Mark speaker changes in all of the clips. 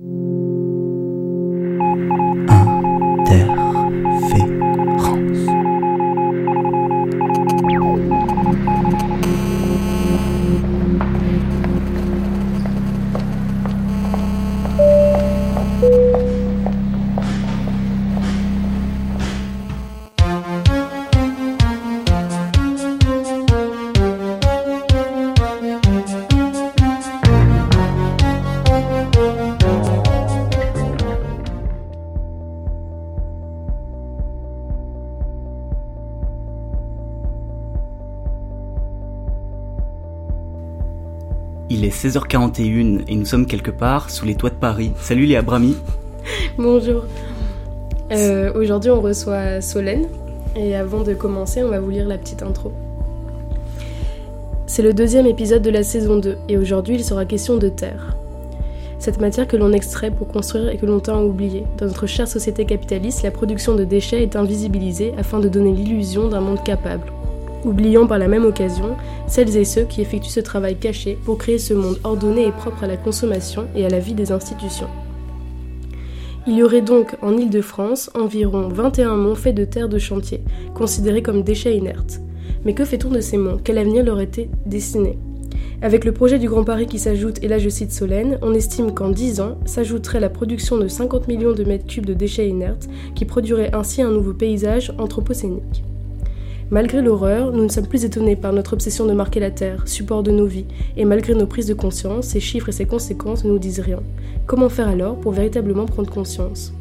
Speaker 1: Il 16h41 et nous sommes quelque part sous les toits de Paris. Salut Léa Brami.
Speaker 2: Bonjour. Euh, aujourd'hui on reçoit Solène et avant de commencer on va vous lire la petite intro. C'est le deuxième épisode de la saison 2 et aujourd'hui il sera question de terre. Cette matière que l'on extrait pour construire et que l'on tend à oublier. Dans notre chère société capitaliste, la production de déchets est invisibilisée afin de donner l'illusion d'un monde capable, oubliant par la même occasion celles et ceux qui effectuent ce travail caché pour créer ce monde ordonné et propre à la consommation et à la vie des institutions. Il y aurait donc en Île-de-France environ 21 monts faits de terre de chantier, considérés comme déchets inertes. Mais que fait-on de ces monts? Quel avenir leur était destiné? Avec le projet du Grand Paris qui s'ajoute, et là je cite Solène, on estime qu'en 10 ans s'ajouterait la production de 50 millions de mètres cubes de déchets inertes, qui produirait ainsi un nouveau paysage anthropocénique. Malgré l'horreur, nous ne sommes plus étonnés par notre obsession de marquer la Terre, support de nos vies, et malgré nos prises de conscience, ces chiffres et ces conséquences ne nous disent rien. Comment faire alors pour véritablement prendre conscience?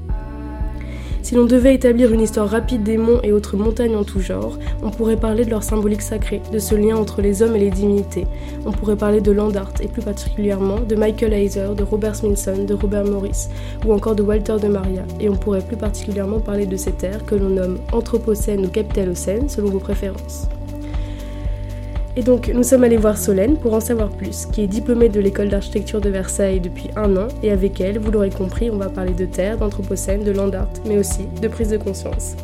Speaker 2: Si l'on devait établir une histoire rapide des monts et autres montagnes en tout genre, on pourrait parler de leur symbolique sacré, de ce lien entre les hommes et les divinités. On pourrait parler de Landart et plus particulièrement de Michael Heiser, de Robert Smithson, de Robert Morris ou encore de Walter de Maria. Et on pourrait plus particulièrement parler de ces terres que l'on nomme Anthropocène ou Capitalocène selon vos préférences. Et donc, nous sommes allés voir Solène pour en savoir plus, qui est diplômée de l'école d'architecture de Versailles depuis un an, et avec elle, vous l'aurez compris, on va parler de terre, d'anthropocène, de land art, mais aussi de prise de conscience.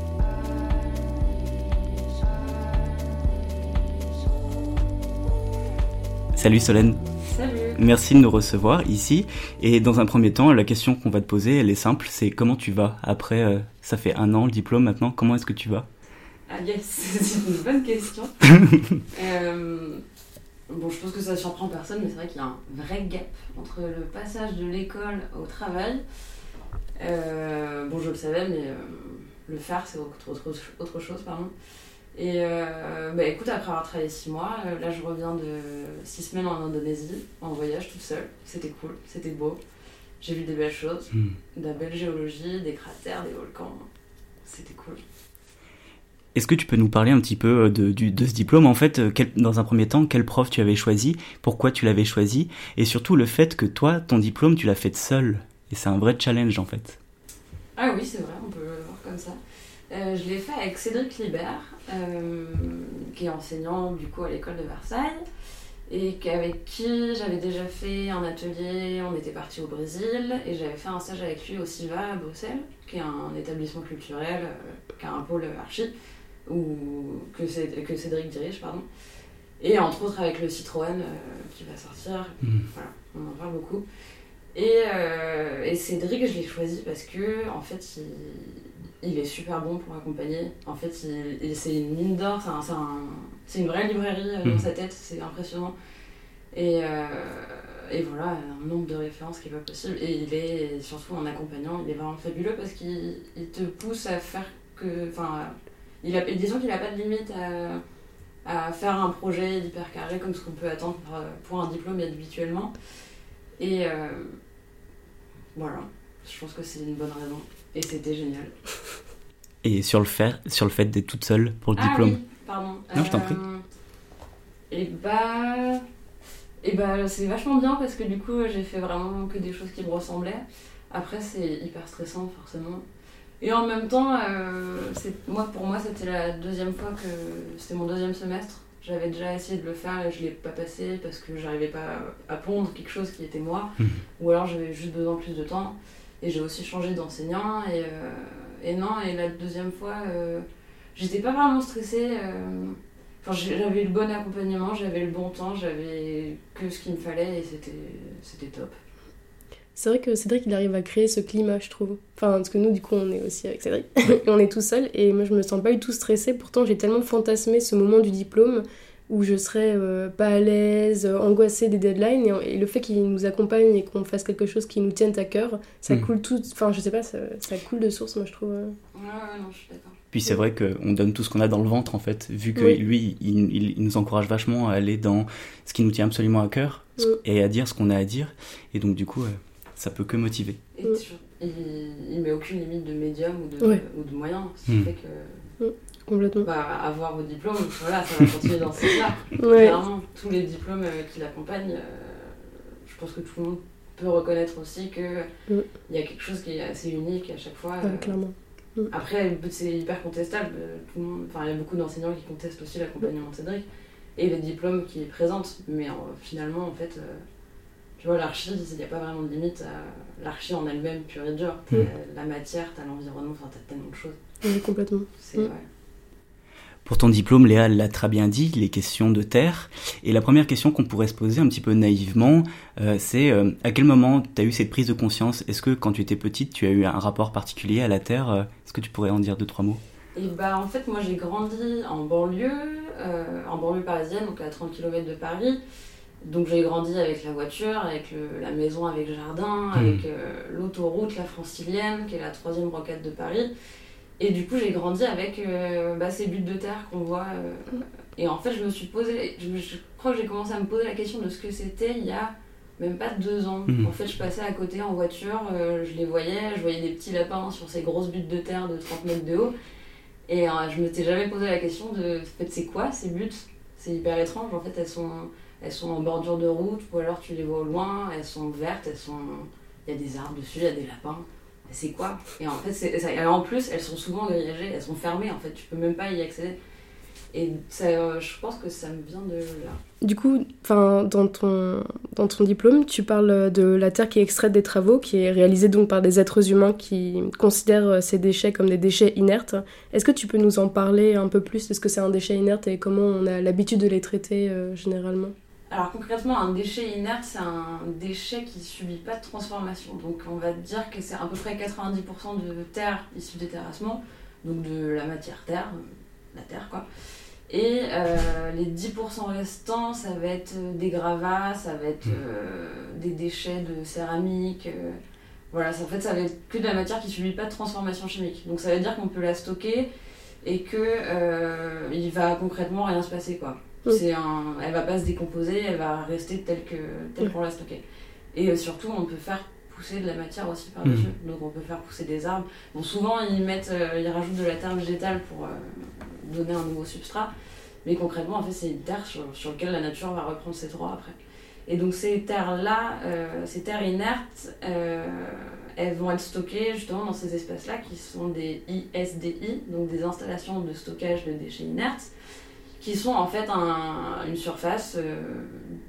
Speaker 1: Salut Solène.
Speaker 2: Salut.
Speaker 1: Merci de nous recevoir ici. Et dans un premier temps, la question qu'on va te poser, elle est simple, c'est comment tu vas Après, euh, ça fait un an le diplôme maintenant, comment est-ce que tu vas?
Speaker 3: Ah yes, c'est une bonne question. euh, bon, je pense que ça surprend personne, mais c'est vrai qu'il y a un vrai gap entre le passage de l'école au travail. Euh, bon, je le savais, mais euh, le faire, c'est autre, autre, autre, chose, pardon. Et bah, écoute, après avoir travaillé six mois, là je reviens de six semaines en Indonésie, en voyage toute seule. C'était cool, c'était beau. J'ai vu des belles choses,
Speaker 1: Hmm.
Speaker 3: de la belle géologie, des cratères, des volcans. C'était cool.
Speaker 1: Est-ce que tu peux nous parler un petit peu euh, de, ce diplôme? En fait, euh, dans un premier temps, quel prof tu avais choisi? Pourquoi tu l'avais choisi? Et surtout le fait que toi, ton diplôme, tu l'as fait seul. Et c'est un vrai challenge en fait.
Speaker 3: Ah oui, c'est vrai, on peut le voir comme ça. Euh, je l'ai fait avec Cédric Libert, qui est enseignant du coup à l'école de Versailles, et avec qui j'avais déjà fait un atelier, on était parti au Brésil, et j'avais fait un stage avec lui au SIVA à Bruxelles, qui est un établissement culturel, qui a un pôle archi, ou que, que Cédric dirige, pardon. Et entre autres avec le Citroën euh, qui va sortir,
Speaker 1: Mhm.
Speaker 3: voilà, on en parle beaucoup. Et, euh, et Cédric, je l'ai choisi parce que, en fait, il, il est super bon pour accompagner. En fait, il, il- c'est une mine d'or, c'est un- c'est un- une vraie librairie euh, dans
Speaker 1: Mhm.
Speaker 3: sa tête, c'est impressionnant. Et, euh, et voilà, un nombre de références qui est pas possible. Et il est, surtout en accompagnant, il est vraiment fabuleux parce qu'il il te pousse à faire que. Enfin, il a, disons qu'il n'a pas de limite à, à faire un projet hyper carré comme ce qu'on peut attendre pour, pour un diplôme habituellement. Et euh, voilà, je pense que c'est une bonne raison. Et c'était génial.
Speaker 1: Et sur le fait, sur le fait d'être toute seule pour le
Speaker 3: Ah
Speaker 1: diplôme.
Speaker 3: oui, pardon.
Speaker 1: Non, je t'en prie.
Speaker 3: Et bah. Et bah, c'est vachement bien parce que du coup, j'ai fait vraiment que des choses qui me ressemblaient. Après, c'est hyper stressant, forcément. Et en même temps, euh, moi, pour moi, c'était la deuxième fois que. C'était mon deuxième semestre. J'avais déjà essayé de le faire et je l'ai pas passé parce que j'arrivais pas à pondre quelque chose qui était moi.
Speaker 1: Mhm.
Speaker 3: Ou alors j'avais juste besoin de plus de temps. Et j'ai aussi changé d'enseignant. Et, euh, et non, et la deuxième fois, euh, j'étais pas vraiment stressée. Enfin, j'avais le bon accompagnement, j'avais le bon temps, j'avais que ce qu'il me fallait et c'était top.
Speaker 2: C'est vrai que Cédric, il arrive à créer ce climat, je trouve. Enfin, parce que nous, du coup, on est aussi avec Cédric. et on est tout seul. Et moi, je me sens pas du tout stressée. Pourtant, j'ai tellement fantasmé ce moment du diplôme où je serais euh, pas à l'aise, euh, angoissée des deadlines. Et, et le fait qu'il nous accompagne et qu'on fasse quelque chose qui nous tienne à cœur, ça
Speaker 1: Mm.
Speaker 2: coule tout. Enfin, je sais pas, ça, ça coule de source, moi, je trouve. euh.
Speaker 3: Ouais, ouais, non, je suis d'accord.
Speaker 1: Puis c'est vrai qu'on donne tout ce qu'on a dans le ventre en fait, vu que
Speaker 2: Oui.
Speaker 1: lui, il, il- il nous encourage vachement à aller dans ce qui nous tient absolument à cœur ce-
Speaker 2: Mm.
Speaker 1: et à dire ce qu'on a à dire. Et donc du coup, euh, ça peut que motiver.
Speaker 3: Et
Speaker 2: Mm.
Speaker 3: il, il met aucune limite de médium ou de,
Speaker 2: Ouais.
Speaker 3: ou de moyen. Ce qui
Speaker 1: Mm.
Speaker 3: fait que
Speaker 2: Complètement.
Speaker 3: bah, avoir vos diplômes, voilà, ça va continuer dans ce sens-là.
Speaker 2: Ouais.
Speaker 3: Clairement, tous les diplômes euh, qui l'accompagnent, euh, je pense que tout le monde peut reconnaître aussi qu'il
Speaker 2: Mm.
Speaker 3: y a quelque chose qui est assez unique à chaque fois.
Speaker 2: Ouais,
Speaker 3: euh.
Speaker 2: clairement.
Speaker 3: Après, c'est hyper contestable. tout le monde- Enfin, il y a beaucoup d'enseignants qui contestent aussi l'accompagnement de Cédric et les diplômes qu'il présente. Mais euh, finalement, en fait, euh, tu vois, l'archi, il n'y a pas vraiment de limite à l'archi en elle-même, pure et dure. T'as
Speaker 2: Mm.
Speaker 3: La matière, t'as l'environnement, enfin, t'as tellement de choses.
Speaker 2: Oui, complètement.
Speaker 3: C'est,
Speaker 2: Mm.
Speaker 3: ouais.
Speaker 1: Pour ton diplôme, Léa l'a très bien dit, les questions de terre. Et la première question qu'on pourrait se poser un petit peu naïvement, euh, c'est euh, à quel moment tu as eu cette prise de conscience? Est-ce que quand tu étais petite, tu as eu un rapport particulier à la terre? Euh, Est-ce que tu pourrais en dire deux, trois mots?
Speaker 3: Et bah en fait moi j'ai grandi en banlieue, euh, en banlieue parisienne, donc à 30 km de Paris. Donc j'ai grandi avec la voiture, avec le- la maison avec jardin, avec euh, l'autoroute, la francilienne, qui est la troisième rocade de Paris. Et du coup j'ai grandi avec euh, bah, ces buts de terre qu'on voit. euh, et en fait je me suis posé, je, crois que j'ai commencé à me poser la question de ce que c'était il y a même pas deux ans.
Speaker 1: Mhm.
Speaker 3: En fait je passais à côté en voiture, euh, je les voyais, je voyais des petits lapins sur ces grosses buttes de terre de 30 mètres de haut. Et euh, je m'étais jamais posé la question de en fait, c'est quoi ces buttes C'est hyper étrange. En fait, elles sont, elles sont en bordure de route ou alors tu les vois au loin, elles sont vertes, elles sont. Il y a des arbres dessus, il y a des lapins. C'est quoi? Et en fait, en plus, elles sont souvent grillagées, elles sont fermées en fait, tu peux même pas y accéder. Et ça, euh, je pense que ça me vient de là.
Speaker 2: Du coup, dans ton, dans ton diplôme, tu parles de la terre qui est extraite des travaux, qui est réalisée donc par des êtres humains qui considèrent ces déchets comme des déchets inertes. Est-ce que tu peux nous en parler un peu plus? De ce que c'est un déchet inerte et comment on a l'habitude de les traiter euh, généralement?
Speaker 3: Alors concrètement, un déchet inerte, c'est un déchet qui subit pas de transformation. Donc on va dire que c'est à peu près 90% de terre issue des terrassements, donc de la matière terre, euh, la terre quoi. Et euh, les 10% restants, ça va être euh, des gravats, ça va être euh, des déchets de céramique. euh, voilà, ça, en fait, ça va être que de la matière qui subit pas de transformation chimique. Donc ça veut dire qu'on peut la stocker et que euh, il va concrètement rien se passer quoi.
Speaker 2: Mm.
Speaker 3: C'est un, elle va pas se décomposer, elle va rester telle que telle
Speaker 2: Mm.
Speaker 3: qu'on l'a stockée. Et euh, surtout, on peut faire pousser de la matière aussi par dessus. Donc on peut faire pousser des arbres. Bon, souvent ils mettent, euh, ils rajoutent de la terre végétale pour euh, donner un nouveau substrat. Mais concrètement, en fait, c'est une terre sur, sur laquelle la nature va reprendre ses droits après. Et donc ces terres-là, euh, ces terres inertes, euh, elles vont être stockées justement dans ces espaces-là qui sont des ISDI, donc des installations de stockage de déchets inertes, qui sont en fait un- une surface euh,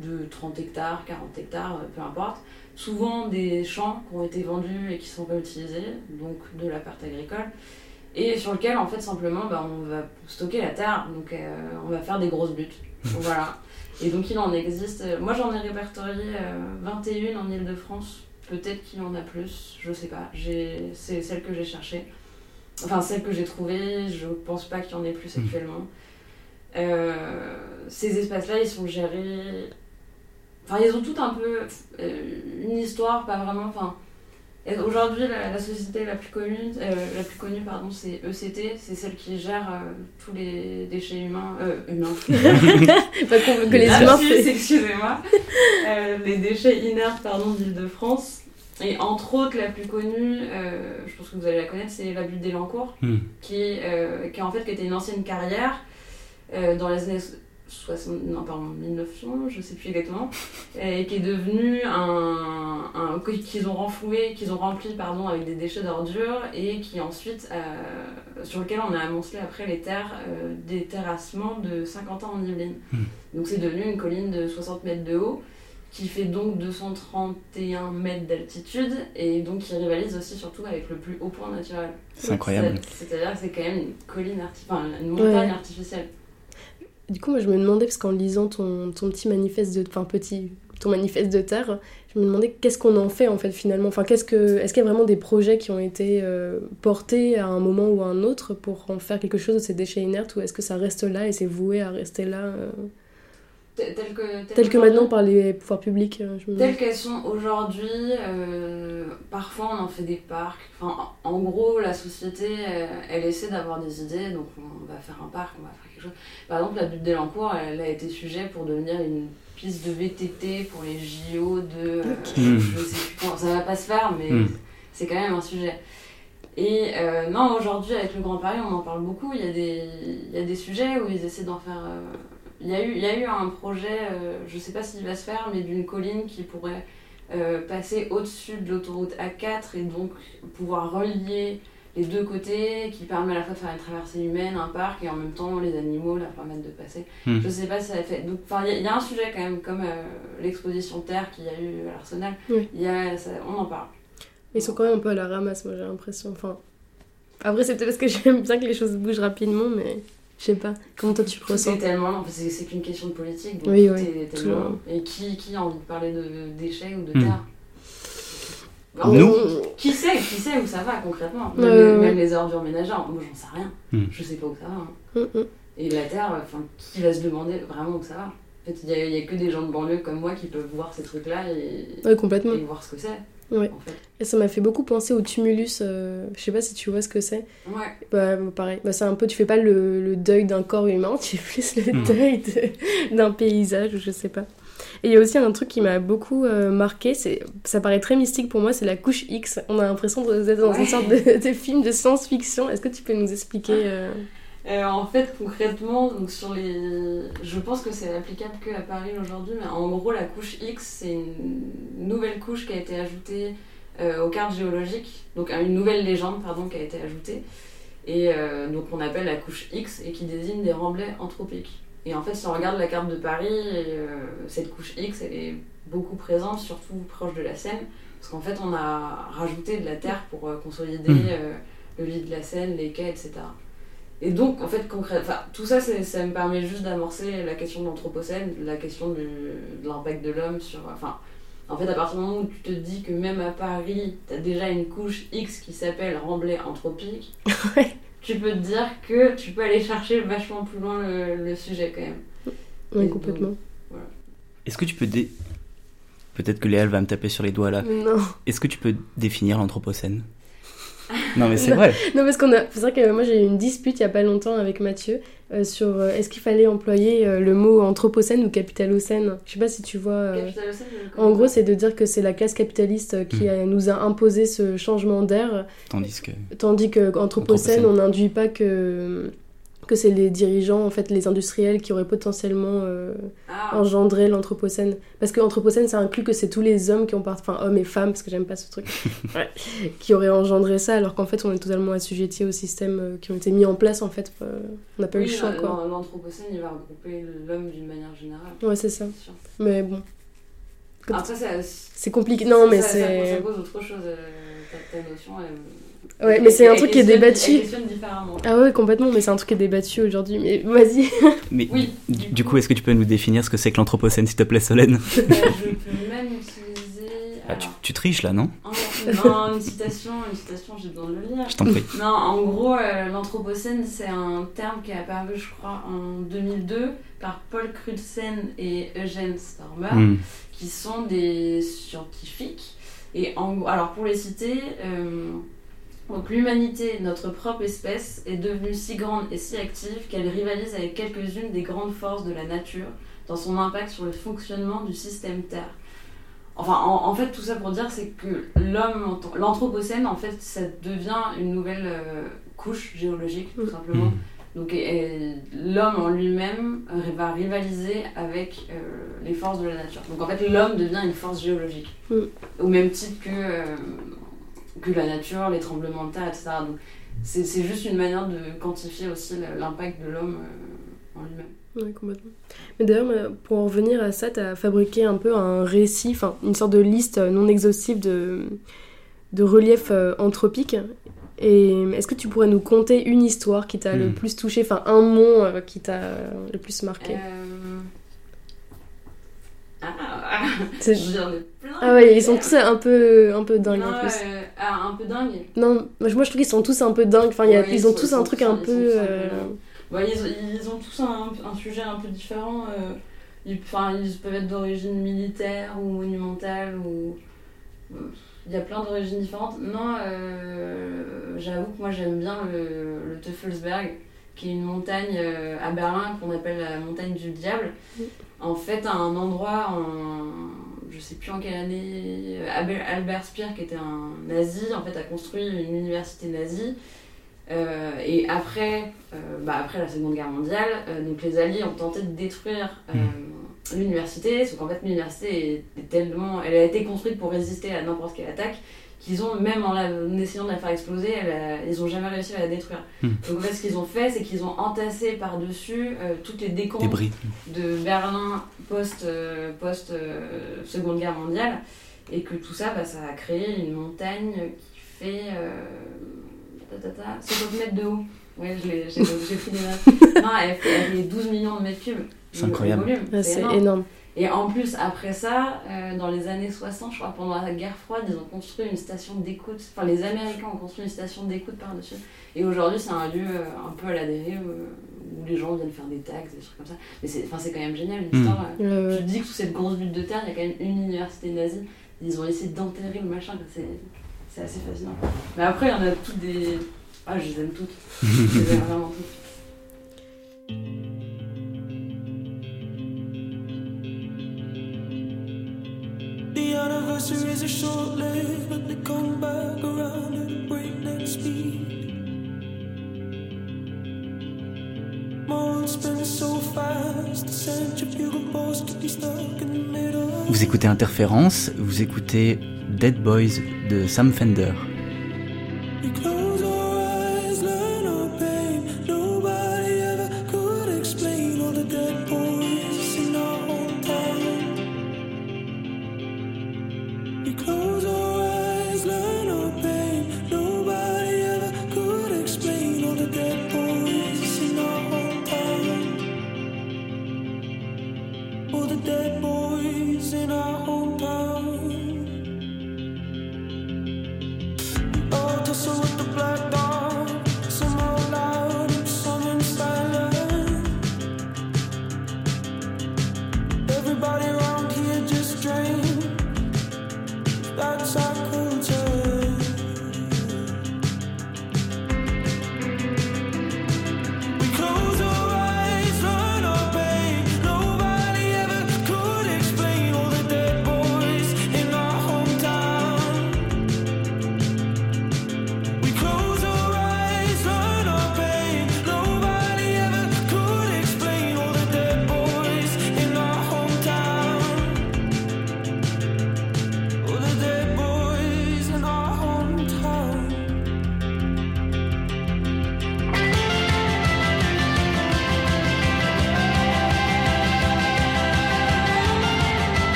Speaker 3: de 30 hectares, 40 hectares, euh, peu importe. Souvent des champs qui ont été vendus et qui sont réutilisés, donc de la perte agricole, et sur lequel en fait simplement bah, on va stocker la terre, donc euh, on va faire des grosses buttes. voilà. Et donc il en existe, moi j'en ai répertorié euh, 21 en Ile-de-France, peut-être qu'il y en a plus, je sais pas, c'est celle que j'ai cherchée. Enfin celle que j'ai trouvée, je pense pas qu'il y en ait plus
Speaker 1: Mhm.
Speaker 3: actuellement. Ces espaces-là, ils sont gérés. Enfin, ils ont tout un peu euh, une histoire, pas vraiment. Enfin, aujourd'hui, la, la société la plus connue, euh, la plus connue, pardon, c'est ECT. C'est celle qui gère euh, tous les déchets humains, euh, humains.
Speaker 2: Pas qu'on- que les
Speaker 3: Ah,
Speaker 2: humains
Speaker 3: excusez-moi. Euh, les déchets inertes, pardon, d'Île-de-France. Et entre autres, la plus connue, euh, je pense que vous allez la connaître, c'est la butte d'Elancourt
Speaker 1: Hmm.
Speaker 3: qui, euh, qui en fait qui était une ancienne carrière euh, dans les années 60, non, pardon, 1900, je sais plus exactement, et qui est devenue un, un qu'ils ont renfloué, qu'ils ont rempli pardon avec des déchets d'ordures et qui ensuite euh, sur lequel on a amoncelé après les terres euh, des terrassements de Saint-Quentin en Yvelines.
Speaker 1: Hmm.
Speaker 3: Donc c'est devenu une colline de 60 mètres de haut qui fait donc 231 mètres d'altitude et donc qui rivalise aussi surtout avec le plus haut point naturel.
Speaker 1: C'est incroyable.
Speaker 3: C'est- C'est-à-dire que c'est quand même une colline arti- enfin, une montagne
Speaker 2: Ouais.
Speaker 3: artificielle.
Speaker 2: Du coup, moi, je me demandais, parce qu'en lisant ton, petit manifeste de. Enfin, ton manifeste de terre, je me demandais qu'est-ce qu'on en fait en fait finalement. Enfin, qu'est-ce que, est-ce qu'il y a vraiment des projets qui ont été euh, portés à un moment ou à un autre pour en faire quelque chose de ces déchets inertes ou est-ce que ça reste là et c'est voué à rester là euh,
Speaker 3: Tel que,
Speaker 2: tel que maintenant par les pouvoirs publics euh, je me
Speaker 3: Telles qu'elles sont aujourd'hui, euh, parfois on en fait des parcs. Enfin, en gros, la société, euh, elle essaie d'avoir des idées, donc on va faire un parc, on va faire quelque chose. Par exemple, la butte d'Elancourt, elle a été sujet pour devenir une piste de VTT pour les JO de. euh,
Speaker 1: Mm.
Speaker 3: je sais plus quand, ça va pas se faire, mais
Speaker 1: Mm.
Speaker 3: c'est quand même un sujet. Et euh, non, aujourd'hui, avec le Grand Paris, on en parle beaucoup. Il y a des, il y a des sujets où ils essaient d'en faire. Il, y a eu, il y a eu un projet, euh, je sais pas s'il va se faire, mais d'une colline qui pourrait euh, passer au-dessus de l'autoroute A4 et donc pouvoir relier les deux côtés, qui permet à la fois de faire une traversée humaine, un parc, et en même temps les animaux leur permettent de passer.
Speaker 1: Mm.
Speaker 3: Je sais pas si ça a fait. Donc, enfin, il y a- il y, a un sujet quand même, comme euh, l'exposition Terre qu'il y a eu à l'Arsenal.
Speaker 2: Oui.
Speaker 3: Il y a, ça- on en parle.
Speaker 2: Ils sont quand même un peu à la ramasse, moi j'ai l'impression. Enfin, après c'est peut-être parce que j'aime bien que les choses bougent rapidement, mais je sais pas. Comment toi tu le ressens
Speaker 3: C'est tellement lent, c'est c'est qu'une question de politique. Donc
Speaker 2: Oui,
Speaker 3: tout
Speaker 2: oui,
Speaker 3: est tellement. Et qui, qui a envie de parler de déchets ou de
Speaker 1: Hmm.
Speaker 3: terre Bah,
Speaker 1: Nous
Speaker 3: Qui sait, qui sait où ça va concrètement Même, les,
Speaker 2: ouais,
Speaker 3: même les ordures ménagères, moi j'en sais rien.
Speaker 1: Hmm.
Speaker 3: Je sais pas où ça va. hein.
Speaker 2: Mm, mm.
Speaker 3: Et la terre, enfin, qui va se demander vraiment où ça va? En fait, il y, a- que des gens de banlieue comme moi qui peuvent voir ces trucs-là et,
Speaker 2: Ouais, complètement.
Speaker 3: et voir ce que c'est.
Speaker 2: Ouais.
Speaker 3: En fait.
Speaker 2: Et ça m'a fait beaucoup penser au tumulus. euh, je sais pas si tu vois ce que c'est.
Speaker 3: Ouais.
Speaker 2: Bah, pareil. Bah, c'est un peu, tu fais pas le, le deuil d'un corps humain, tu fais plus le
Speaker 1: Hmm.
Speaker 2: deuil de- d'un paysage, ou je sais pas. Et il y a aussi un truc qui m'a beaucoup euh, marqué, c'est, ça paraît très mystique pour moi, c'est la couche X. On a l'impression d'être dans une sorte de, de film de science-fiction. Est-ce que tu peux nous expliquer euh,
Speaker 3: Euh, en fait, concrètement, donc sur les... je pense que c'est applicable que à Paris aujourd'hui, mais en gros, la couche X, c'est une nouvelle couche qui a été ajoutée euh, aux cartes géologiques, donc une nouvelle légende, pardon, qui a été ajoutée, et euh, donc on appelle la couche X et qui désigne des remblais anthropiques. Et en fait, si on regarde la carte de Paris, cette couche X, elle est beaucoup présente, surtout proche de la Seine, parce qu'en fait, on a rajouté de la terre pour consolider euh, le lit de la Seine, les quais, etc. Et donc, en fait, concrètement, tout ça, ça me permet juste d'amorcer la question de l'anthropocène, la question du- de l'impact de l'homme sur. Enfin, en fait, à partir du moment où tu te dis que même à Paris, tu as déjà une couche X qui s'appelle remblai anthropique,
Speaker 2: Ouais.
Speaker 3: tu peux te dire que tu peux aller chercher vachement plus loin le, le sujet quand même. Et
Speaker 2: complètement.
Speaker 1: Est-ce que tu peux dé... Peut-être que Léa va me taper sur les doigts là.
Speaker 2: Non.
Speaker 1: Est-ce que tu peux définir l'anthropocène? Non mais c'est vrai.
Speaker 2: Non, parce qu'on a. C'est vrai que moi j'ai eu une dispute il y a pas longtemps avec Mathieu euh, sur euh, est-ce qu'il fallait employer euh, le mot anthropocène ou capitalocène? Je sais pas si tu vois. euh, En gros, c'est de dire que c'est la classe capitaliste qui
Speaker 1: Mm.
Speaker 2: a- nous a imposé ce changement d'air,
Speaker 1: Tandis que...
Speaker 2: tandis que anthropocène,
Speaker 1: Anthropocène.
Speaker 2: on n'induit pas que que c'est les dirigeants, en fait, les industriels qui auraient potentiellement euh,
Speaker 3: Ah,
Speaker 2: engendré l'anthropocène. Parce que l'anthropocène, ça inclut que c'est tous les hommes qui ont part... enfin hommes et femmes, parce que j'aime pas ce truc, Ouais. qui auraient engendré ça, alors qu'en fait, on est totalement assujettis aux systèmes euh, qui ont été mis en place, en fait. euh, on n'a pas eu le choix, quoi.
Speaker 3: l'an- L'anthropocène, il va regrouper l'homme d'une manière générale.
Speaker 2: Ouais, c'est ça.
Speaker 3: c'est.
Speaker 2: Mais bon,
Speaker 3: Après,
Speaker 2: c'est compliqué. Non, mais
Speaker 3: ça, ça,
Speaker 2: c'est.
Speaker 3: ça pose autre chose, euh, ta notion. elle-
Speaker 2: Ouais, mais c'est un truc qui est débattu.
Speaker 3: Elle questionne différemment.
Speaker 2: Ah ouais, complètement, mais c'est un truc qui est débattu aujourd'hui. Mais vas-y.
Speaker 1: Mais
Speaker 3: Oui,
Speaker 1: du, du coup, est-ce que tu peux nous définir ce que c'est que l'anthropocène, s'il te plaît, Solène
Speaker 3: je peux même utiliser.
Speaker 1: Ah, tu, triches là, non
Speaker 3: un- non, une citation, une citation, j'ai besoin de le lire.
Speaker 1: Je t'en prie.
Speaker 3: Non, en gros, euh, l'anthropocène, c'est un terme qui est apparu, je crois, en 2002 par Paul Crutzen et Eugène Stormer,
Speaker 1: Hmm.
Speaker 3: qui sont des scientifiques. Et en gros- alors pour les citer, euh, donc l'humanité, notre propre espèce, est devenue si grande et si active qu'elle rivalise avec quelques-unes des grandes forces de la nature dans son impact sur le fonctionnement du système Terre. Enfin, en, en fait, tout ça pour dire, c'est que l'homme, l'anthropocène, en fait, ça devient une nouvelle euh, couche géologique, tout simplement.
Speaker 1: Hmm.
Speaker 3: Donc l'homme en lui-même va rivaliser avec euh, les forces de la nature. Donc en fait l'homme devient une force géologique.
Speaker 2: Mm.
Speaker 3: Au même titre que, euh, que la nature, les tremblements de terre, etc. Donc c'est c'est juste une manière de quantifier aussi l'impact de l'homme euh, en lui-même.
Speaker 2: Ouais, complètement. Mais d'ailleurs, pour en revenir à ça, tu as fabriqué un peu un récit, enfin une sorte de liste non exhaustive de, de reliefs euh, anthropiques. Et est-ce que tu pourrais nous conter une histoire qui t'a le
Speaker 1: Hmm.
Speaker 2: plus touché, enfin un mot euh, qui t'a le plus marqué?
Speaker 3: Euh, Ah, J'en ai plein.
Speaker 2: Ah ouais, ils sont tous un peu, un peu dingues
Speaker 3: Non,
Speaker 2: en plus.
Speaker 3: euh, ah, un peu dingue.
Speaker 2: Non, moi je trouve qu'ils sont tous un peu dingues. Enfin,
Speaker 3: Ouais,
Speaker 2: ils ont
Speaker 3: sont-
Speaker 2: tous
Speaker 3: ils
Speaker 2: un truc un peu.
Speaker 3: un
Speaker 2: euh,
Speaker 3: dingues. Ouais, ils, ils ont tous un, un sujet un peu différent. euh, ils peuvent être d'origine militaire ou monumentale ou. euh, Il y a plein d'origines différentes. Non, euh, j'avoue que moi j'aime bien le, le Teufelsberg, qui est une montagne euh, à Berlin qu'on appelle la montagne du diable.
Speaker 2: Oui.
Speaker 3: En fait, à un endroit en. Je sais plus en quelle année. Albert Albert Speer, qui était un nazi, en fait, a construit une université nazie. Euh, et après, euh, bah après la Seconde Guerre mondiale, euh, donc les Alliés ont tenté de détruire euh, l'université, sauf qu'en fait l'université est, est tellement, elle a été construite pour résister à n'importe quelle attaque qu'ils ont, même en, la- en essayant de la faire exploser, elle a- ils ont jamais réussi à la détruire.
Speaker 4: Hmm.
Speaker 3: Donc en fait ce qu'ils ont fait, c'est qu'ils ont entassé par-dessus euh, toutes les décombres
Speaker 4: Débris.
Speaker 3: de Berlin post, euh, post euh, Seconde Guerre mondiale et que tout ça bah, ça a créé une montagne qui fait euh, ta, ta, ta, 50 mètres de haut ouais je l'ai- j'ai pris des notes non elle fait, elle fait 12 millions de mètres cubes
Speaker 4: C'est
Speaker 3: Le- le
Speaker 4: incroyable.
Speaker 2: ouais,
Speaker 3: c'est
Speaker 2: c'est
Speaker 3: énorme.
Speaker 2: énorme.
Speaker 3: Et en plus après ça euh, dans les années 60 je crois pendant la guerre froide ils ont construit une station d'écoute enfin les Américains ont construit une station d'écoute par dessus et aujourd'hui c'est un lieu euh, un peu à la dérive euh, où les gens viennent faire des tags des trucs comme ça mais c'est enfin, c'est quand même génial l'histoire euh,
Speaker 2: Euh,
Speaker 3: je dis que sous cette grosse bulle de terre, il y a quand même une université nazie. Ils ont essayé d'enterrer le machin. c'est assez fascinant. Mais après, il y en a toutes des. Ah, je les aime toutes. Je les aime vraiment toutes.
Speaker 4: Vous écoutez Interférence, vous écoutez Dead Boys de Sam Fender.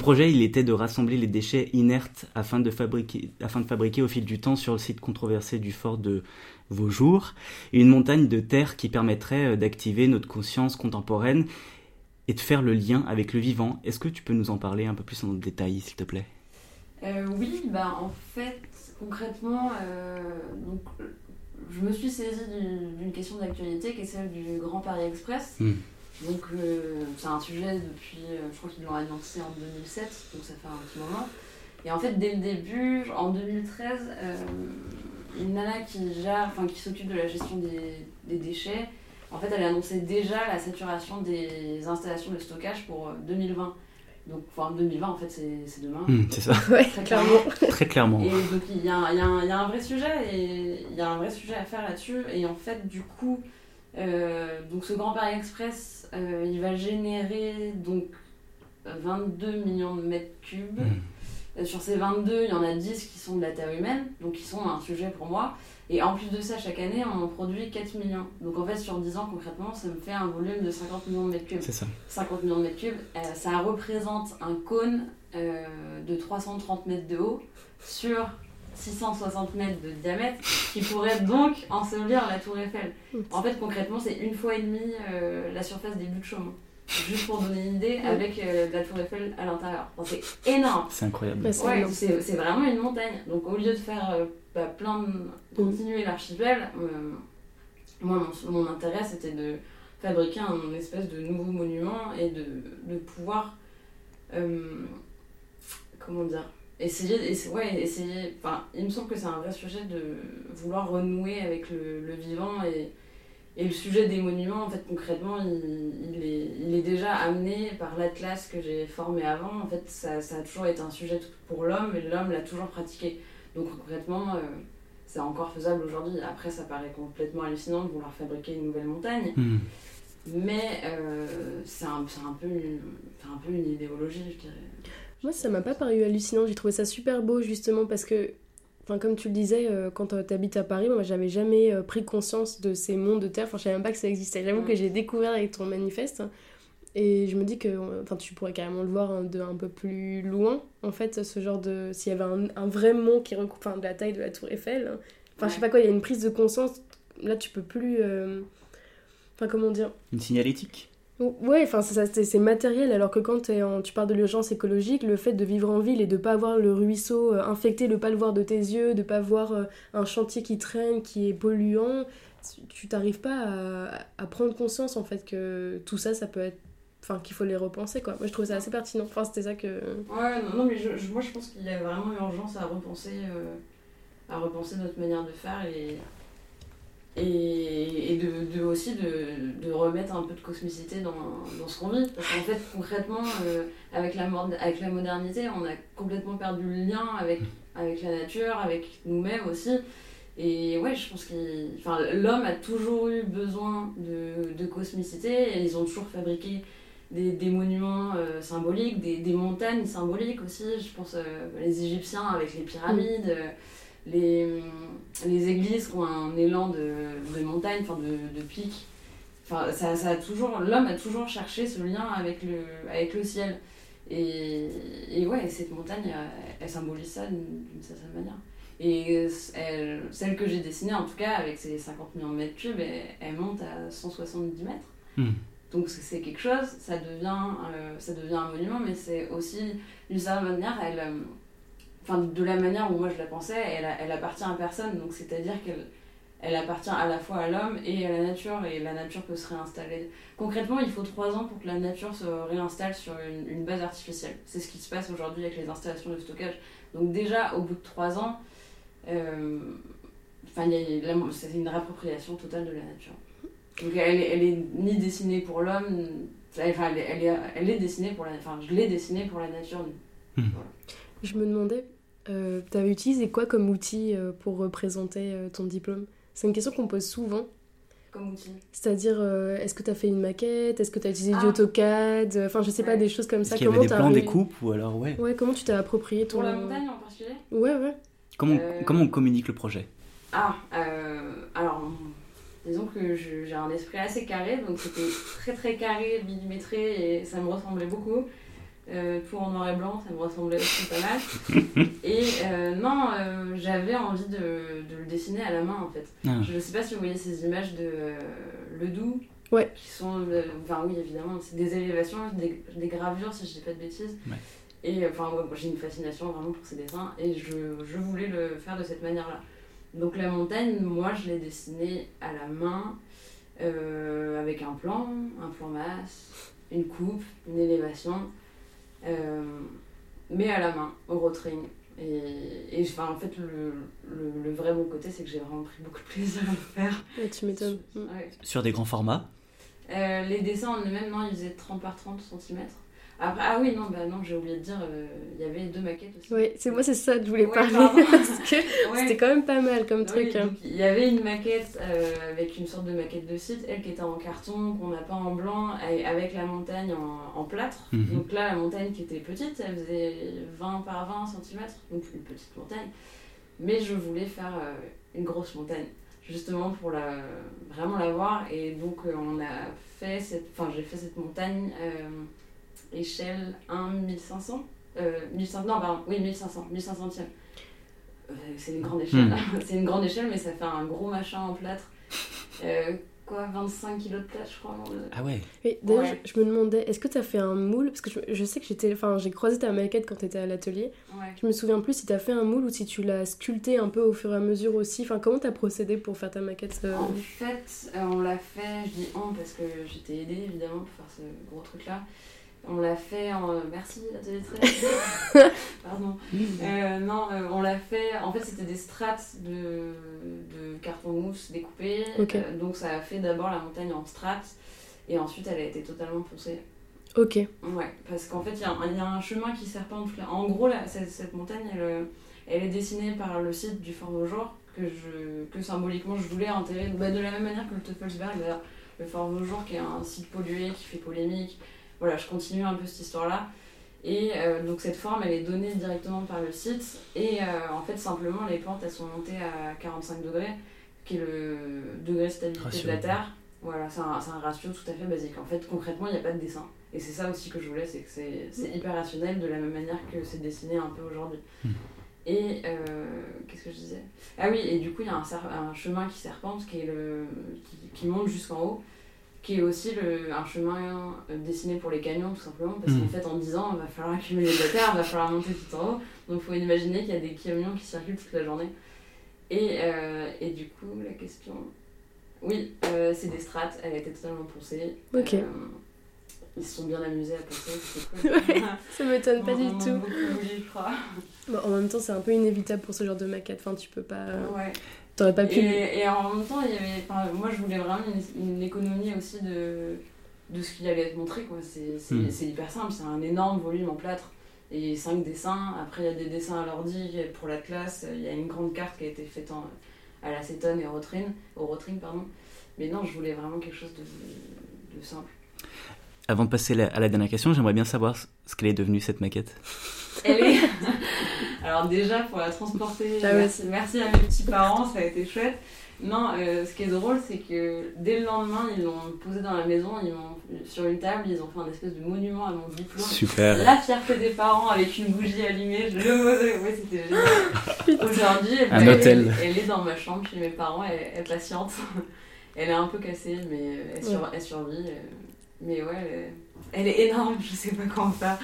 Speaker 1: Projet, il était de rassembler les déchets inertes afin de fabriquer, afin de fabriquer au fil du temps sur le site controversé du fort de Vaujour une montagne de terre qui permettrait euh, d'activer notre conscience contemporaine et de faire le lien avec le vivant. Est-ce que tu peux nous en parler un peu plus en détail, s'il te plaît?
Speaker 3: Euh, oui, bah en fait, concrètement, euh, donc, je me suis saisie du- d'une question d'actualité qui est celle du Grand Paris Express.
Speaker 1: Hmm.
Speaker 3: Donc euh, c'est un sujet depuis, euh, je crois qu'ils l'ont annoncé en 2007, donc ça fait un petit moment. Et en fait, dès le début, en 2013, euh, une nana qui gère, enfin qui s'occupe de la gestion des, des déchets, en fait, elle annonçait déjà la saturation des installations de stockage pour euh, 2020. Donc, enfin 2020, en fait, c'est c'est demain.
Speaker 1: Hmm, C'est ça,
Speaker 2: Ouais,
Speaker 3: Très
Speaker 2: clairement.
Speaker 1: très clairement.
Speaker 3: Et donc il y, a un- il y a un il y a un vrai sujet et il y a un vrai sujet à faire là-dessus. Et en fait, du coup, euh, donc ce Grand Paris Express, euh, il va générer donc 22 millions de mètres cubes.
Speaker 1: Hmm.
Speaker 3: Euh, Sur ces 22, il y en a 10 qui sont de la terre humaine, donc qui sont un sujet pour moi. Et en plus de ça, chaque année, on en produit 4 millions. Donc en fait, sur 10 ans, concrètement, ça me fait un volume de 50 millions de mètres cubes.
Speaker 1: C'est ça.
Speaker 3: 50 millions de mètres cubes, euh, ça représente un cône euh, de 330 mètres de haut sur 660 mètres de diamètre qui pourrait donc ensevelir la tour Eiffel. En fait, concrètement, c'est une fois et demie euh, la surface des buts de Chaumont. Juste pour donner une idée, avec euh, la tour Eiffel à l'intérieur. C'est énorme.
Speaker 1: C'est incroyable.
Speaker 2: Ouais, c'est
Speaker 3: vraiment une montagne. Donc au lieu de faire euh, bah, plein de... continuer l'archipel, euh, moi mon, mon intérêt c'était de fabriquer un espèce de nouveau monument et de, de pouvoir euh, comment dire essayer essa- ouais essayer enfin il me semble que c'est un vrai sujet de vouloir renouer avec le, le vivant et et le sujet des monuments, en fait, concrètement, il, il est, il est déjà amené par l'atlas que j'ai formé avant. En fait, ça, ça a toujours été un sujet pour l'homme et l'homme l'a toujours pratiqué. Donc, concrètement, euh, c'est encore faisable aujourd'hui. Après, ça paraît complètement hallucinant de vouloir fabriquer une nouvelle montagne.
Speaker 1: Hmm.
Speaker 3: Mais euh, c'est un, un, peu une- c'est un peu une idéologie, je dirais.
Speaker 2: Moi, ça m'a pas paru hallucinant. J'ai trouvé ça super beau, justement, parce que, enfin, comme tu le disais, euh, quand tu habites à Paris, moi, j'avais jamais euh, pris conscience de ces mondes de terre. Enfin, je savais même pas que ça existait. J'avoue que j'ai découvert avec ton manifeste. Et je me dis que euh, enfin, tu pourrais carrément le voir hein, de un peu plus loin, en fait, ce genre de. S'il y avait un, un vrai mont qui recoupe enfin, de la taille de la Tour Eiffel. Enfin, je sais pas quoi, il y a une prise de conscience. Là, tu peux plus. euh, Enfin, comment dire?
Speaker 1: Une signalétique?
Speaker 2: Ouais, enfin c'est matériel, alors que quand tu parles de l'urgence écologique, le fait de vivre en ville et de pas avoir le ruisseau euh, infecté, de pas le voir de tes yeux, de pas voir euh, un chantier qui traîne, qui est polluant, tu- t'arrives pas à, prendre conscience en fait que tout ça, ça peut être... Enfin, qu'il faut les repenser quoi. Moi je trouvais ça assez pertinent. Enfin, c'était ça que...
Speaker 3: Ouais, non, mais moi je pense qu'il y a vraiment urgence à repenser, euh, à repenser notre manière de faire et, et, de, aussi de, de remettre un peu de cosmicité dans, dans ce qu'on vit. Parce qu'en fait, concrètement, euh, avec, la, avec la modernité, on a complètement perdu le lien avec, avec la nature, avec nous-mêmes aussi. Et ouais, je pense que enfin, l'homme a toujours eu besoin de, de cosmicité ils ont toujours fabriqué des, des monuments euh, symboliques, des, des montagnes symboliques aussi. Je pense euh, les Égyptiens avec les pyramides, euh, les, les églises qui ont un élan de, de montagne, enfin de, de pic. Enfin, ça, ça a toujours, l'homme a toujours cherché ce lien avec le, avec le ciel. Et, et ouais, cette montagne, elle, elle symbolise ça d'une certaine manière. Et elle- celle que j'ai dessinée, en tout cas, avec ses 50 millions de mètres cubes, elle, elle monte à 170 mètres.
Speaker 1: Hmm.
Speaker 3: Donc c'est quelque chose, ça devient, euh, ça devient un monument, mais c'est aussi, d'une certaine manière, elle, euh, enfin, de la manière où moi je la pensais, elle, appartient à personne. Donc c'est-à-dire qu'elle elle appartient à la fois à l'homme et à la nature, et la nature peut se réinstaller. Concrètement, il faut trois ans pour que la nature se réinstalle sur une, une base artificielle. C'est ce qui se passe aujourd'hui avec les installations de stockage. Donc déjà, au bout de trois ans, euh, c'est une réappropriation totale de la nature. Donc elle, est- elle est ni dessinée pour l'homme, enfin elle est, elle, est, elle est dessinée pour la, enfin je l'ai dessinée pour la nature.
Speaker 2: Je me demandais, euh, t'avais utilisé quoi comme outil euh, pour représenter euh, ton diplôme? C'est une question qu'on pose souvent.
Speaker 3: Comme outil.
Speaker 2: C'est-à-dire, euh, est-ce que tu as fait une maquette? Est-ce que tu as utilisé du
Speaker 3: Ah.
Speaker 2: AutoCAD? Enfin, je sais pas, des choses comme
Speaker 1: Est-ce
Speaker 2: ça.
Speaker 1: qu'il y avait des
Speaker 2: t'as
Speaker 1: plans, des coupes ou alors ouais
Speaker 2: Ouais, comment tu t'es approprié ton.
Speaker 3: Pour la montagne en particulier?
Speaker 2: Ouais, ouais.
Speaker 1: comment,
Speaker 3: Euh.
Speaker 1: comment on communique le projet?
Speaker 3: Ah, euh, alors, disons que j'ai un esprit assez carré, donc c'était très très carré, millimétré, et ça me ressemblait beaucoup. Euh, tout en noir et blanc, ça me ressemblait aussi pas mal. Et euh, non, euh, j'avais envie de, de le dessiner à la main en fait.
Speaker 1: Ah.
Speaker 3: Je ne sais pas si vous voyez ces images de euh, Le Doux.
Speaker 2: Ouais.
Speaker 3: Qui sont, euh, enfin oui évidemment, c'est des élévations, des, des gravures si je dis pas de bêtises.
Speaker 1: Ouais.
Speaker 3: Et enfin ouais, moi, j'ai une fascination vraiment pour ces dessins et je, je voulais le faire de cette manière-là. Donc la montagne, moi je l'ai dessinée à la main, euh, avec un plan, un plan masse, une coupe, une élévation, mais à la main, au rotring. Et, et enfin, en fait, le, le, le vrai bon côté, c'est que j'ai vraiment pris beaucoup de plaisir à le faire.
Speaker 2: Ouais, tu m'étonnes.
Speaker 3: Ouais.
Speaker 1: Sur des grands formats?
Speaker 3: Euh, les dessins en eux-mêmes, non, ils faisaient 30 par 30 cm. Après, ah oui, non, bah non, j'ai oublié de dire, euh, il y avait deux maquettes aussi.
Speaker 2: Ouais, c'est moi, c'est ça que je voulais
Speaker 3: Ouais,
Speaker 2: parler. parce que
Speaker 3: Ouais.
Speaker 2: c'était quand même pas mal comme
Speaker 3: Oui,
Speaker 2: truc. hein.
Speaker 3: il y avait une maquette euh, avec une sorte de maquette de site, elle qui était en carton, qu'on n'a pas en blanc, avec la montagne en, en plâtre.
Speaker 1: Mhm.
Speaker 3: Donc là, la montagne qui était petite, elle faisait 20 par 20 cm, donc une petite montagne. Mais je voulais faire euh, une grosse montagne, justement pour la, vraiment la voir. Et donc euh, on a fait cette, enfin j'ai fait cette montagne euh, échelle 1 1500, euh, 1500, non pardon, oui 1500, 1500e. Euh, c'est une grande échelle, c'est une grande échelle, mais ça fait un gros machin en plâtre. Euh, quoi, 25 kilos de plâtre, je crois. euh,
Speaker 1: Ah ouais
Speaker 2: Oui, D'ailleurs,
Speaker 3: Ouais.
Speaker 2: je, je me demandais, est-ce que tu as fait un moule? Parce que je, je sais que j'étais, enfin, j'ai croisé ta maquette quand tu étais à l'atelier.
Speaker 3: Ouais.
Speaker 2: Je me souviens plus si tu as fait un moule ou si tu l'as sculpté un peu au fur et à mesure aussi. Enfin, comment tu as procédé pour faire ta maquette euh,
Speaker 3: En fait, euh, on l'a fait, je dis on parce que j'étais aidée évidemment pour faire ce gros truc là. On l'a fait en. Merci, atelier très. Pardon. Euh, non, euh, on l'a fait. En fait, c'était des strates de, de carton mousse découpé. Euh, donc, ça a fait d'abord la montagne en strates et ensuite elle a été totalement poncée.
Speaker 2: Ok.
Speaker 3: Ouais, parce qu'en fait, il y, a un- il y a un chemin qui serpente. là. En gros, là, cette, cette montagne, elle, euh, elle est dessinée par le site du Fort Vaujour, que, je, que symboliquement je voulais enterrer. Bah, de la même manière que le Teufelsberg, le Fort Vaujour, qui est un site pollué, qui fait polémique. Voilà, je continue un peu cette histoire-là. Et euh, donc, cette forme, elle est donnée directement par le site. Et euh, en fait, simplement, les pentes, elles sont montées à 45 degrés, qui est le degré de stabilité
Speaker 1: Ratio.
Speaker 3: de la Terre. Voilà, c'est un, c'est un ratio tout à fait basique. En fait, concrètement, il n'y a pas de dessin. Et c'est ça aussi que je voulais, c'est que c'est c'est hyper rationnel de la même manière que c'est dessiné un peu aujourd'hui.
Speaker 1: Mhm.
Speaker 3: Et euh, qu'est-ce que je disais? Ah oui, et du coup, il y a un, chemin qui serpente qui, est le, qui, qui monte jusqu'en haut, qui est aussi le, un chemin euh, dessiné pour les camions, tout simplement, parce qu'en fait, en 10 ans, il va falloir accumuler de la terre, il va falloir monter tout en haut. Donc, il faut imaginer qu'il y a des camions qui circulent toute la journée. Et, euh, et du coup, la question. Oui, euh, c'est des strates, elle a été totalement poncée.
Speaker 2: Ok.
Speaker 3: Euh, ils se sont bien amusés à poncer, c'était cool.
Speaker 2: Ouais, Ça m'étonne pas du tout.
Speaker 3: beaucoup voulu, je crois.
Speaker 2: Bon, en même temps, c'est un peu inévitable pour ce genre de maquette. Enfin, tu peux pas.
Speaker 3: Ouais.
Speaker 2: T'aurais pas pu.
Speaker 3: Et, et en même temps, il y avait, enfin, moi je voulais vraiment une, une économie aussi de, de ce qu'il allait être montré. quoi. C'est c'est-
Speaker 1: Mm.
Speaker 3: c'est hyper simple, c'est un énorme volume en plâtre et 5 dessins. Après, il y a des dessins à l'ordi pour la classe. Il y a une grande carte qui a été faite en, à l'acétone et au rotring, au rotring. Pardon. Mais non, je voulais vraiment quelque chose de, de simple.
Speaker 1: Avant de passer à la dernière question, j'aimerais bien savoir ce qu'elle est devenue cette maquette.
Speaker 3: Elle est. Alors, déjà, pour la transporter,
Speaker 2: Ah
Speaker 3: merci, merci à mes petits parents, ça a été chouette. Non, euh, ce qui est drôle, c'est que dès le lendemain, ils l'ont posée dans la maison, ils m'ont sur une table, ils ont fait un espèce de monument à mon diplôme.
Speaker 1: Super.
Speaker 3: La fierté des parents avec une bougie allumée, je le ouais, c'était génial. Aujourd'hui, elle,
Speaker 1: Un
Speaker 3: elle-
Speaker 1: hôtel.
Speaker 3: Elle, est dans ma chambre chez mes parents, elle, elle patiente. Elle est un peu cassée, mais elle, sur- elle survit. euh, Mais ouais, elle est, elle est énorme, je sais pas comment faire.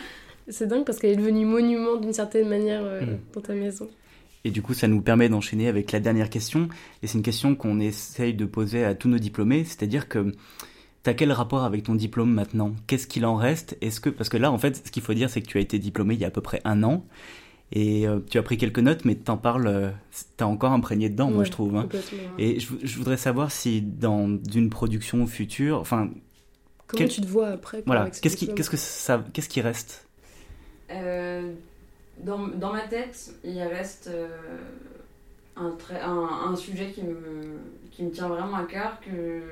Speaker 2: C'est dingue parce qu'elle est devenue monument d'une certaine manière euh,
Speaker 1: Mm.
Speaker 2: dans ta maison.
Speaker 1: Et du coup, ça nous permet d'enchaîner avec la dernière question. Et c'est une question qu'on essaye de poser à tous nos diplômés. C'est-à-dire que t'as quel rapport avec ton diplôme maintenant? Qu'est-ce qu'il en reste? Est-ce que parce que là, en fait, ce qu'il faut dire, c'est que tu as été diplômé il y a à peu près un an. Et euh, tu as pris quelques notes, mais t'en parles, euh, t'as encore imprégné dedans, moi je trouve. hein. Et je, je voudrais savoir si dans une production future, enfin,
Speaker 2: Comment
Speaker 1: quel-
Speaker 2: tu te vois après
Speaker 1: voilà, qu'est-ce qui,
Speaker 2: diplôme?
Speaker 1: qu'est-ce que ça, qu'est-ce qui reste?
Speaker 3: Euh, dans, dans ma tête, il reste euh, un, un, un sujet qui me, qui me tient vraiment à cœur, que,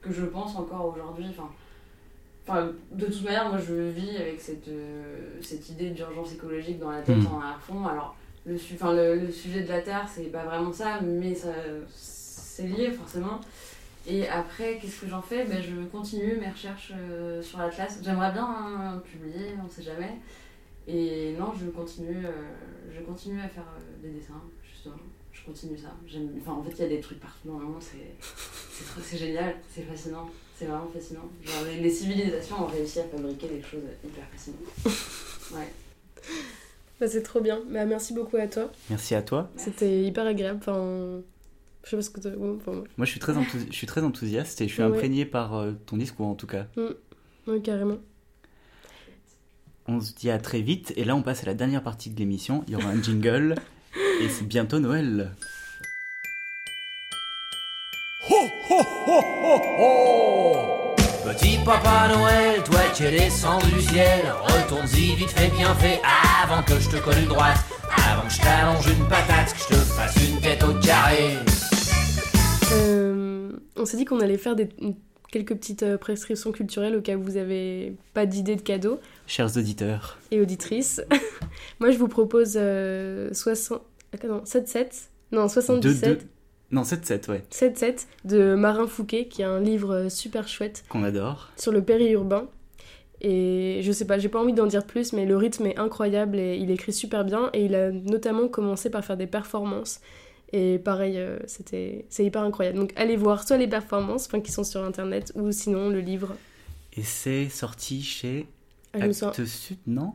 Speaker 3: que je pense encore aujourd'hui. Enfin, enfin, de toute manière, moi je vis avec cette, euh, cette idée d'urgence écolique dans la tête
Speaker 1: Mm.
Speaker 3: en arrière fond. Alors, le, su- enfin, le, le sujet de la Terre, c'est pas vraiment ça, mais ça, c'est lié forcément. Et après, qu'est-ce que j'en fais? Ben, Je continue mes recherches euh, sur l'Atlas. J'aimerais bien hein, publier, on sait jamais. Et non, je continue, euh, je continue à faire euh, des dessins, justement. Je continue ça. J'aime- Enfin, en fait, il y a des trucs partout dans le monde, c'est c'est trop- c'est génial, c'est fascinant. C'est vraiment fascinant. Genre, les, les civilisations ont réussi à fabriquer des choses hyper fascinantes. Ouais.
Speaker 2: Bah, c'est trop bien. Bah, merci beaucoup à toi.
Speaker 1: Merci à toi.
Speaker 2: C'était hyper agréable. Enfin, je sais pas ce que ouais, enfin, ouais.
Speaker 1: Moi, je suis très, enthousi- je suis très enthousiaste et je suis
Speaker 2: Ouais.
Speaker 1: imprégné par euh, ton discours en tout cas.
Speaker 2: Ouais, carrément.
Speaker 1: On se dit à très vite et là, on passe à la dernière partie de l'émission. Il y aura un jingle et c'est bientôt Noël.
Speaker 5: Petit papa Noël, toi qui es descendu du ciel, retourne-y vite fait bien fait avant que je te colle une droite, avant que je t'allonge une patate, que je te fasse une tête au carré.
Speaker 2: Euh, on s'est dit qu'on allait faire des, quelques petites euh, prescriptions culturelles au cas où vous avez pas d'idée de cadeaux
Speaker 1: Chers auditeurs,
Speaker 2: et auditrices. Moi, je vous propose euh, 60... ah, non, 7-7. Non, 77.
Speaker 1: deux- deux- non 7-7, ouais,
Speaker 2: 7-7 de Marin Fouquet, qui est un livre super chouette
Speaker 1: qu'on adore.
Speaker 2: sur le périurbain. Et je sais pas, j'ai pas envie d'en dire plus, mais le rythme est incroyable et il écrit super bien. Et il a notamment commencé par faire des performances. Et pareil, euh, c'était, c'est hyper incroyable. Donc allez voir soit les performances, enfin qui sont sur internet, ou sinon le livre.
Speaker 1: Et c'est sorti chez
Speaker 2: Ah,
Speaker 1: Actes Sud, non?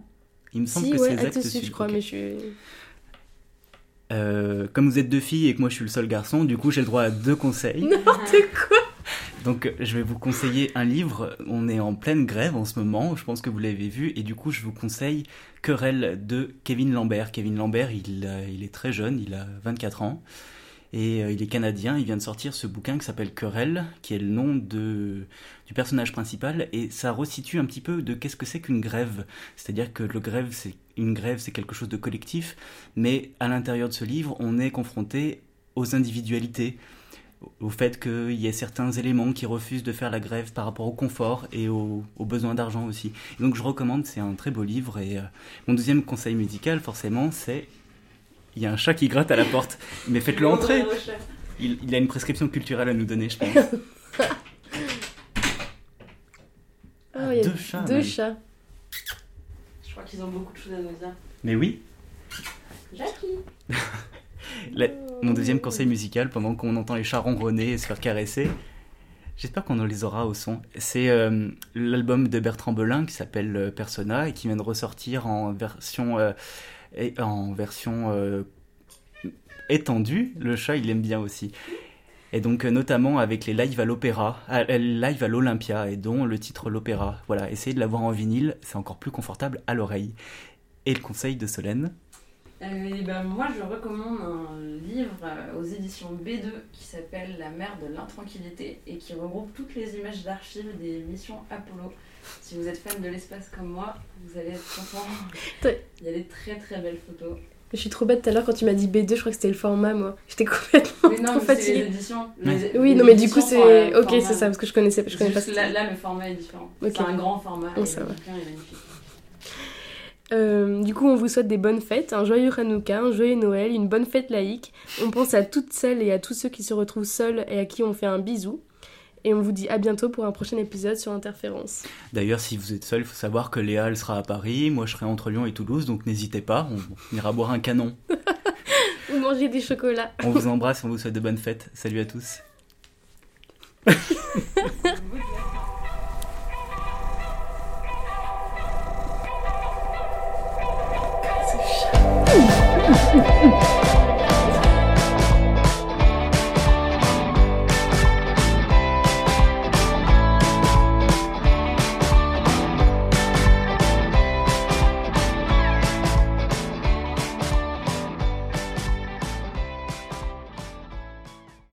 Speaker 1: Il me semble
Speaker 2: Si,
Speaker 1: que
Speaker 2: ouais,
Speaker 1: c'est
Speaker 2: Actes Sud, je crois, mais je suis.
Speaker 1: Euh, comme vous êtes deux filles et que moi je suis le seul garçon, du coup j'ai le droit à deux conseils.
Speaker 2: N'importe quoi
Speaker 1: Donc euh, je vais vous conseiller un livre. On est en pleine grève en ce moment, je pense que vous l'avez vu, et du coup je vous conseille Querelle de Kevin Lambert. Kevin Lambert, il, a- il est très jeune, il a 24 ans, et euh, il est canadien. Il vient de sortir ce bouquin qui s'appelle Querelle, qui est le nom de, du personnage principal, et ça resitue un petit peu de qu'est-ce que c'est qu'une grève. C'est-à-dire que le grève, c'est une grève, c'est quelque chose de collectif, mais à l'intérieur de ce livre, on est confronté aux individualités au fait qu'il y ait certains éléments qui refusent de faire la grève par rapport au confort et au- aux besoins d'argent aussi. Donc je recommande, c'est un très beau livre. Et euh, mon deuxième conseil musical, forcément, c'est il y a un chat qui gratte à la porte. Mais faites-le entrer. Il, il a une prescription culturelle à nous donner, je pense.
Speaker 2: Ah, il y a
Speaker 1: deux chats,
Speaker 2: Deux
Speaker 1: même.
Speaker 2: chats.
Speaker 3: Je crois qu'ils ont beaucoup de choses à nous dire.
Speaker 1: Mais oui,
Speaker 3: Jackie
Speaker 1: la- mon deuxième conseil musical, pendant qu'on entend les chats ronronner et se faire caresser, j'espère qu'on les aura au son. C'est euh, l'album de Bertrand Belin qui s'appelle euh, Persona et qui vient de ressortir en version, euh, et- en version euh, étendue. Le chat, il aime bien aussi. Et donc, euh, notamment avec les lives à l'opéra, euh, live à l'Olympia, et dont le titre L'Opéra. Voilà, essayez de l'avoir en vinyle, c'est encore plus confortable à l'oreille. Et le conseil de Solène
Speaker 3: et ben, moi, je recommande un livre aux éditions B2 qui s'appelle La mer de l'intranquillité et qui regroupe toutes les images d'archives des missions Apollo. Si vous êtes fan de l'espace comme moi, vous allez être content. Il y a des très très belles photos.
Speaker 2: Je suis trop bête tout à l'heure quand tu m'as dit B2, je crois que c'était le format, moi. J'étais complètement
Speaker 3: Mais non,
Speaker 2: trop
Speaker 3: mais c'est les
Speaker 2: fatiguée.
Speaker 3: éditions. Les-
Speaker 2: Oui,
Speaker 3: les
Speaker 2: non, mais du coup, c'est. Ok, c'est ça, parce que je connaissais, je connais pas
Speaker 3: là, là, le format est différent. C'est un grand format
Speaker 2: Oh,
Speaker 3: et
Speaker 2: ça
Speaker 3: le
Speaker 2: va.
Speaker 3: bouquin est magnifique.
Speaker 2: Euh, du coup, on vous souhaite des bonnes fêtes, un joyeux Hanouka, un joyeux Noël, une bonne fête laïque. On pense à toutes celles et à tous ceux qui se retrouvent seuls et à qui on fait un bisou. Et on vous dit à bientôt pour un prochain épisode sur Interférence.
Speaker 1: D'ailleurs, si vous êtes seul, il faut savoir que Léa, elle sera à Paris, moi je serai entre Lyon et Toulouse, donc n'hésitez pas, on, on ira boire un canon.
Speaker 2: Ou manger des chocolats.
Speaker 1: On vous embrasse, on vous souhaite de bonnes fêtes. Salut à tous.
Speaker 2: C'est